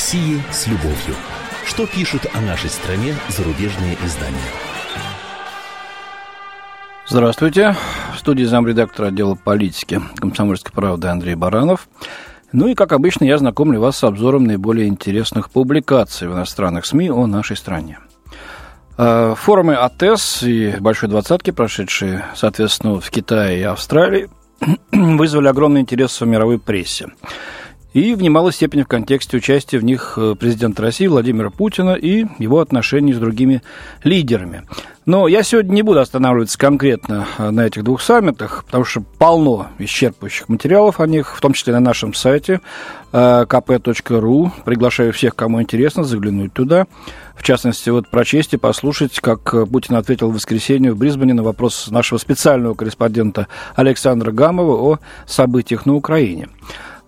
России с любовью. Что пишут о нашей стране зарубежные издания? Здравствуйте. В студии замредактора отдела политики комсомольской правды Андрей Баранов. Ну и, как обычно, я знакомлю вас с обзором наиболее интересных публикаций в иностранных СМИ о нашей стране. Э, форумы АТЭС и Большой Двадцатки, прошедшие, соответственно, в Китае и Австралии, вызвали огромный интерес в мировой прессе. И в немалой степени в контексте участия в них э, президента России Владимира Путина и его отношений с другими лидерами. Но я сегодня не буду останавливаться конкретно э, на этих двух саммитах, потому что полно исчерпывающих материалов о них, в том числе на нашем сайте kp.ru. Приглашаю всех, кому интересно, заглянуть туда. В частности, вот прочесть и послушать, как Путин ответил в воскресенье в Брисбене на вопрос нашего специального корреспондента Александра Гамова о событиях на Украине.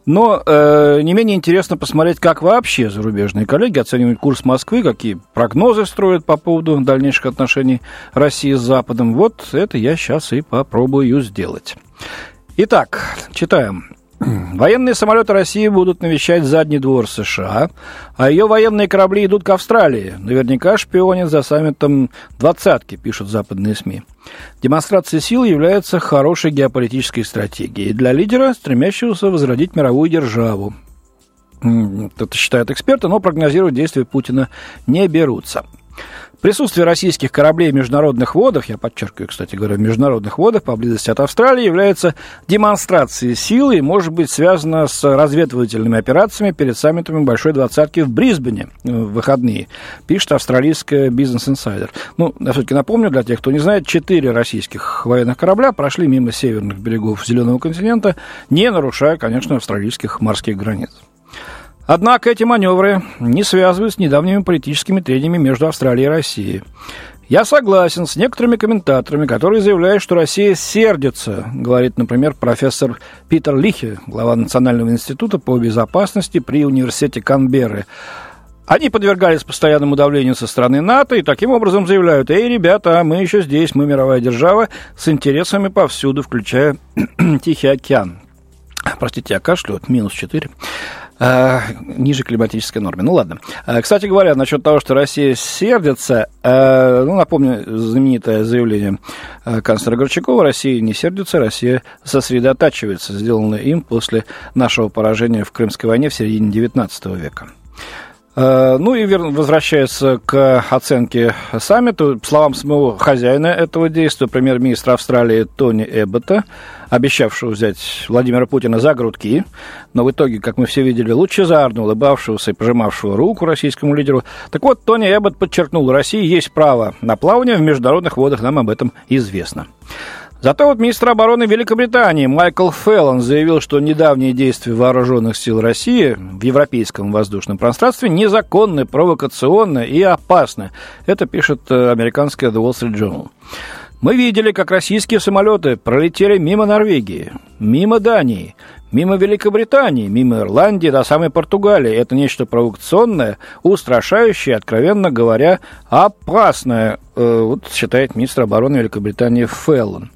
Но э, не менее интересно посмотреть, как вообще зарубежные коллеги оценивают курс Москвы, какие прогнозы строят по поводу дальнейших отношений России с Западом. Вот это я сейчас и попробую сделать. Итак, читаем. Военные самолеты России будут навещать задний двор США, а ее военные корабли идут к Австралии. Наверняка шпионят за саммитом двадцатки, пишут западные СМИ. Демонстрация сил является хорошей геополитической стратегией для лидера, стремящегося возродить мировую державу. Это считают эксперты, но прогнозировать действия Путина не берутся. Присутствие российских кораблей в международных водах, я подчеркиваю, кстати говоря, в международных водах поблизости от Австралии, является демонстрацией силы и может быть связано с разведывательными операциями перед саммитами Большой Двадцатки в Брисбене в выходные, пишет австралийская бизнес-инсайдер. Ну, я все-таки напомню, для тех, кто не знает, четыре российских военных корабля прошли мимо северных берегов Зеленого континента, не нарушая, конечно, австралийских морских границ. Однако эти маневры не связывают с недавними политическими трениями между Австралией и Россией. Я согласен с некоторыми комментаторами, которые заявляют, что Россия сердится, говорит, например, профессор Питер Лихе, глава Национального института по безопасности при университете Канберры. Они подвергались постоянному давлению со стороны НАТО и таким образом заявляют, эй, ребята, мы еще здесь, мы мировая держава с интересами повсюду, включая Тихий океан. Простите, я кашлю, минус 4. Э, ниже климатической нормы. Ну ладно. Э, кстати говоря, насчет того, что Россия сердится, э, ну, напомню знаменитое заявление канцлера Горчакова, Россия не сердится, Россия сосредотачивается, сделанное им после нашего поражения в Крымской войне в середине XIX века. Ну и возвращаясь к оценке саммита, по словам самого хозяина этого действия, премьер-министра Австралии Тони Эббота, обещавшего взять Владимира Путина за грудки, но в итоге, как мы все видели, лучезарно улыбавшегося и пожимавшего руку российскому лидеру. Так вот, Тони Эббот подчеркнул, России есть право на плавание в международных водах, нам об этом известно. Зато вот министр обороны Великобритании Майкл Феллон заявил, что недавние действия вооруженных сил России в европейском воздушном пространстве незаконны, провокационны и опасны. Это пишет э, американская The Wall Street Journal. Мы видели, как российские самолеты пролетели мимо Норвегии, мимо Дании, мимо Великобритании, мимо Ирландии до самой Португалии. Это нечто провокационное, устрашающее, откровенно говоря, опасное, э, вот считает министр обороны Великобритании Феллон.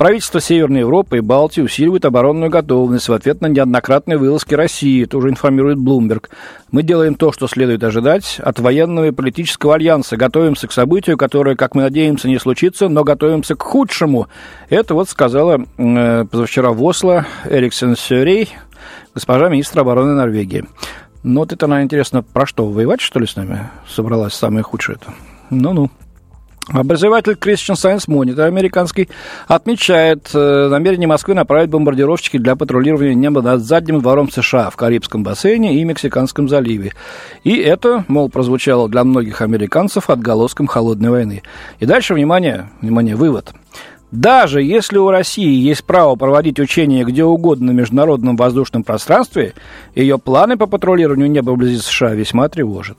Правительство Северной Европы и Балтии усиливают оборонную готовность в ответ на неоднократные вылазки России, тоже информирует Блумберг. Мы делаем то, что следует ожидать от военного и политического альянса. Готовимся к событию, которое, как мы надеемся, не случится, но готовимся к худшему. Это вот сказала э, позавчера в Осло Эриксен Сюрей, госпожа министр обороны Норвегии. Ну, вот это, наверное, интересно, про что, воевать, что ли, с нами собралась самое худшее-то? Ну-ну. Обозреватель Christian Science Monitor американский отмечает э, намерение Москвы направить бомбардировщики для патрулирования неба над задним двором США в Карибском бассейне и Мексиканском заливе. И это, мол, прозвучало для многих американцев отголоском холодной войны. И дальше, внимание, внимание, вывод. Даже если у России есть право проводить учения где угодно на международном воздушном пространстве, ее планы по патрулированию неба вблизи США весьма тревожат.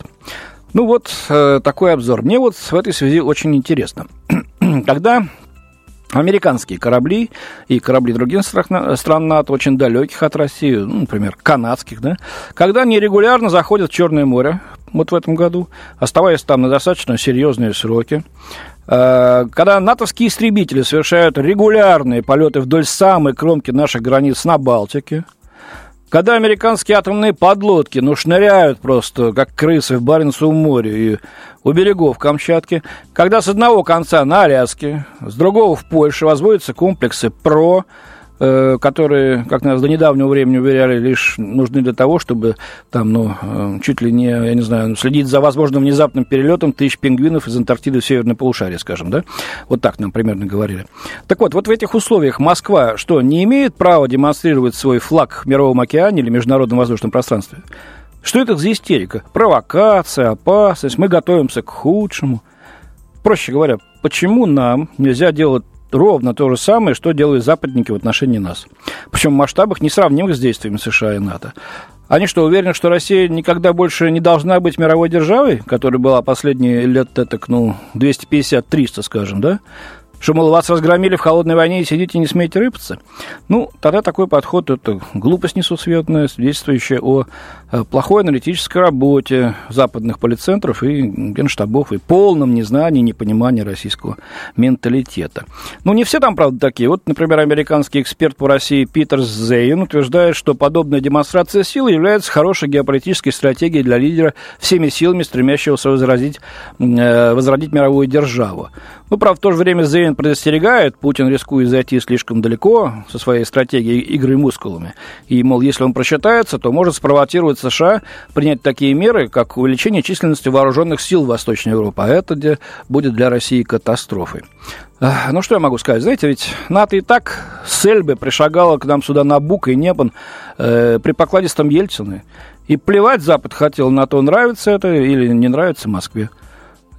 Ну вот э, такой обзор. Мне вот в этой связи очень интересно. Когда американские корабли и корабли других стран, стран НАТО, очень далеких от России, ну, например, канадских, да, когда они регулярно заходят в Черное море, вот в этом году, оставаясь там на достаточно серьезные сроки, э, когда натовские истребители совершают регулярные полеты вдоль самой кромки наших границ на Балтике, Когда американские атомные подлодки, ну, шныряют просто, как крысы в Баренцевом море и у берегов Камчатки, когда с одного конца на Аляске, с другого в Польше возводятся комплексы ПРО, которые, как нас до недавнего времени уверяли, лишь нужны для того, чтобы там, ну, э, чуть ли не, я не знаю, следить за возможным внезапным перелетом тысяч пингвинов из Антарктиды в Северное полушарие, скажем, да? Вот так нам примерно говорили. Так вот, вот в этих условиях Москва что, не имеет права демонстрировать свой флаг в Мировом океане или международном воздушном пространстве? Что это за истерика? Провокация, опасность, мы готовимся к худшему. Проще говоря, почему нам нельзя делать ровно то же самое, что делают западники в отношении нас. Причем в масштабах несравнимых с действиями США и НАТО. Они что, уверены, что Россия никогда больше не должна быть мировой державой, которая была последние лет, так, ну, 250-300, скажем, да? Что, мол, вас разгромили в холодной войне и сидите не смеете рыпаться. Ну, тогда такой подход – это глупость несусветная, свидетельствующая о э, плохой аналитической работе западных полицентров и генштабов, и полном незнании, непонимании российского менталитета. Ну, не все там, правда, такие. Вот, например, американский эксперт по России Питер Зейн утверждает, что подобная демонстрация силы является хорошей геополитической стратегией для лидера всеми силами, стремящегося возродить, э, возродить мировую державу. Ну, правда, в то же время Зейн предостерегает, Путин рискует зайти слишком далеко со своей стратегией игры мускулами. И, мол, если он просчитается, то может спровоцировать США принять такие меры, как увеличение численности вооруженных сил Восточной Европы. А это будет для России катастрофой. Ну, что я могу сказать? Знаете, ведь НАТО и так с Эльбы пришагала к нам сюда на Бук и Непан э, при покладистом Ельцине. И плевать Запад хотел на то, нравится это или не нравится Москве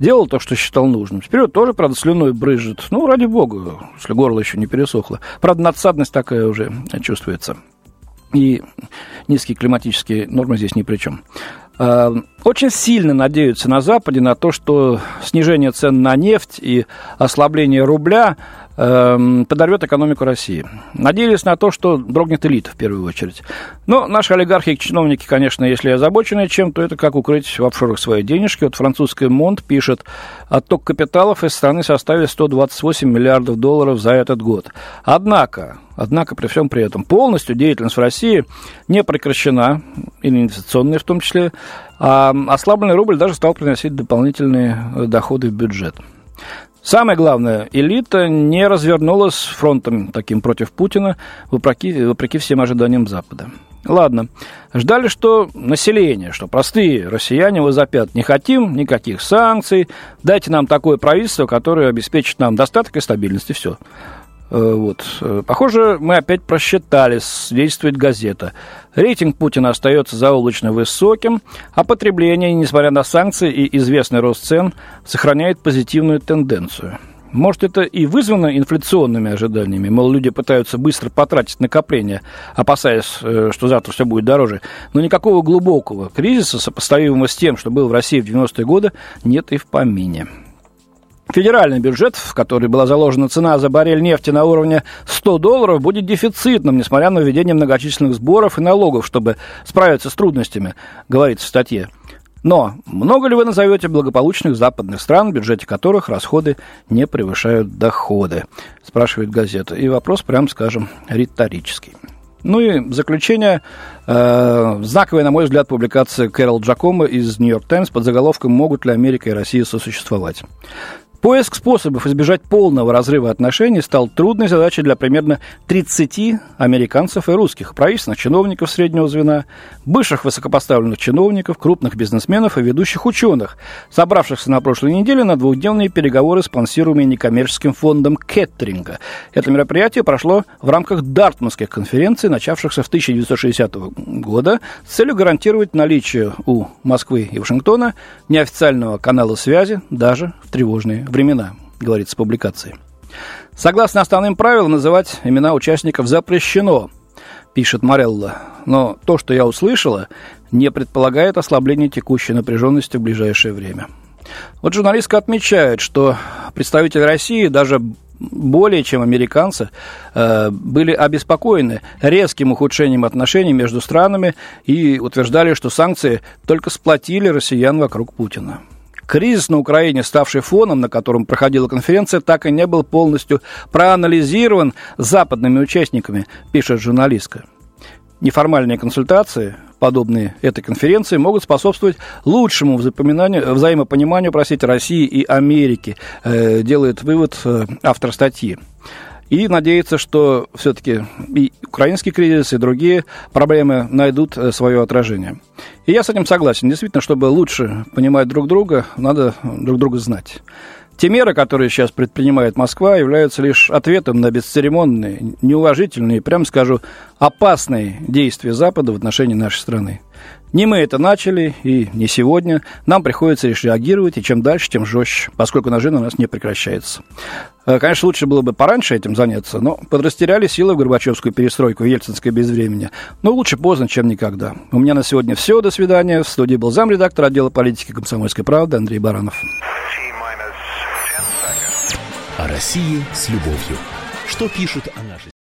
делал то, что считал нужным. Теперь вот тоже, правда, слюной брызжет. Ну, ради бога, если горло еще не пересохло. Правда, надсадность такая уже чувствуется. И низкие климатические нормы здесь ни при чем. А, очень сильно надеются на Западе на то, что снижение цен на нефть и ослабление рубля Эм, подорвет экономику России. Надеялись на то, что дрогнет элита в первую очередь. Но наши олигархи и чиновники, конечно, если озабочены чем, то это как укрыть в офшорах свои денежки. Вот французская МОНД пишет, отток капиталов из страны составит 128 миллиардов долларов за этот год. Однако, Однако, при всем при этом, полностью деятельность в России не прекращена, инвестиционная в том числе, а ослабленный рубль даже стал приносить дополнительные доходы в бюджет. Самое главное, элита не развернулась фронтом таким против Путина, вопреки, вопреки всем ожиданиям Запада. Ладно, ждали, что население, что простые россияне возопят, не хотим никаких санкций, дайте нам такое правительство, которое обеспечит нам достаток и стабильность, и все. Э, вот. Э, похоже, мы опять просчитались, свидетельствует газета. Рейтинг Путина остается заоблачно высоким, а потребление, несмотря на санкции и известный рост цен, сохраняет позитивную тенденцию. Может, это и вызвано инфляционными ожиданиями, мол, люди пытаются быстро потратить накопления, опасаясь, э, что завтра все будет дороже. Но никакого глубокого кризиса, сопоставимого с тем, что был в России в 90-е годы, нет и в помине. Федеральный бюджет, в который была заложена цена за баррель нефти на уровне 100 долларов, будет дефицитным, несмотря на введение многочисленных сборов и налогов, чтобы справиться с трудностями, говорится в статье. Но много ли вы назовете благополучных западных стран, в бюджете которых расходы не превышают доходы? Спрашивает газета. И вопрос, прям скажем, риторический. Ну и в заключение, э, знаковая, на мой взгляд, публикация Кэрол Джакома из «Нью-Йорк Таймс» под заголовком «Могут ли Америка и Россия сосуществовать?». Поиск способов избежать полного разрыва отношений стал трудной задачей для примерно 30 американцев и русских, правительственных чиновников среднего звена, бывших высокопоставленных чиновников, крупных бизнесменов и ведущих ученых, собравшихся на прошлой неделе на двухдневные переговоры, спонсируемые некоммерческим фондом Кеттеринга. Это мероприятие прошло в рамках Дартмутских конференций, начавшихся в 1960 года, с целью гарантировать наличие у Москвы и Вашингтона неофициального канала связи даже в тревожные времена, говорится в публикации. Согласно основным правилам, называть имена участников запрещено, пишет Морелло. Но то, что я услышала, не предполагает ослабление текущей напряженности в ближайшее время. Вот журналистка отмечает, что представители России, даже более чем американцы, э, были обеспокоены резким ухудшением отношений между странами и утверждали, что санкции только сплотили россиян вокруг Путина. Кризис на Украине, ставший фоном, на котором проходила конференция, так и не был полностью проанализирован западными участниками, пишет журналистка. неформальные консультации, подобные этой конференции, могут способствовать лучшему взаимопониманию, простите, России и Америки, э, делает вывод э, автор статьи. И надеяться, что все-таки и украинский кризис, и другие проблемы найдут э, свое отражение. И я с этим согласен. Действительно, чтобы лучше понимать друг друга, надо друг друга знать. Те меры, которые сейчас предпринимает Москва, являются лишь ответом на бесцеремонные, неуважительные, прямо скажу, опасные действия Запада в отношении нашей страны. Не мы это начали, и не сегодня. Нам приходится лишь реагировать, и чем дальше, тем жестче, поскольку нажим на нас не прекращается. Э, конечно, лучше было бы пораньше этим заняться, но подрастеряли силы в Горбачевскую перестройку ельцинское безвременье. Но лучше поздно, чем никогда. У меня на сегодня все. До свидания. В студии был замредактор отдела политики комсомольской правды Андрей Баранов. О России с любовью. Что пишут о нашей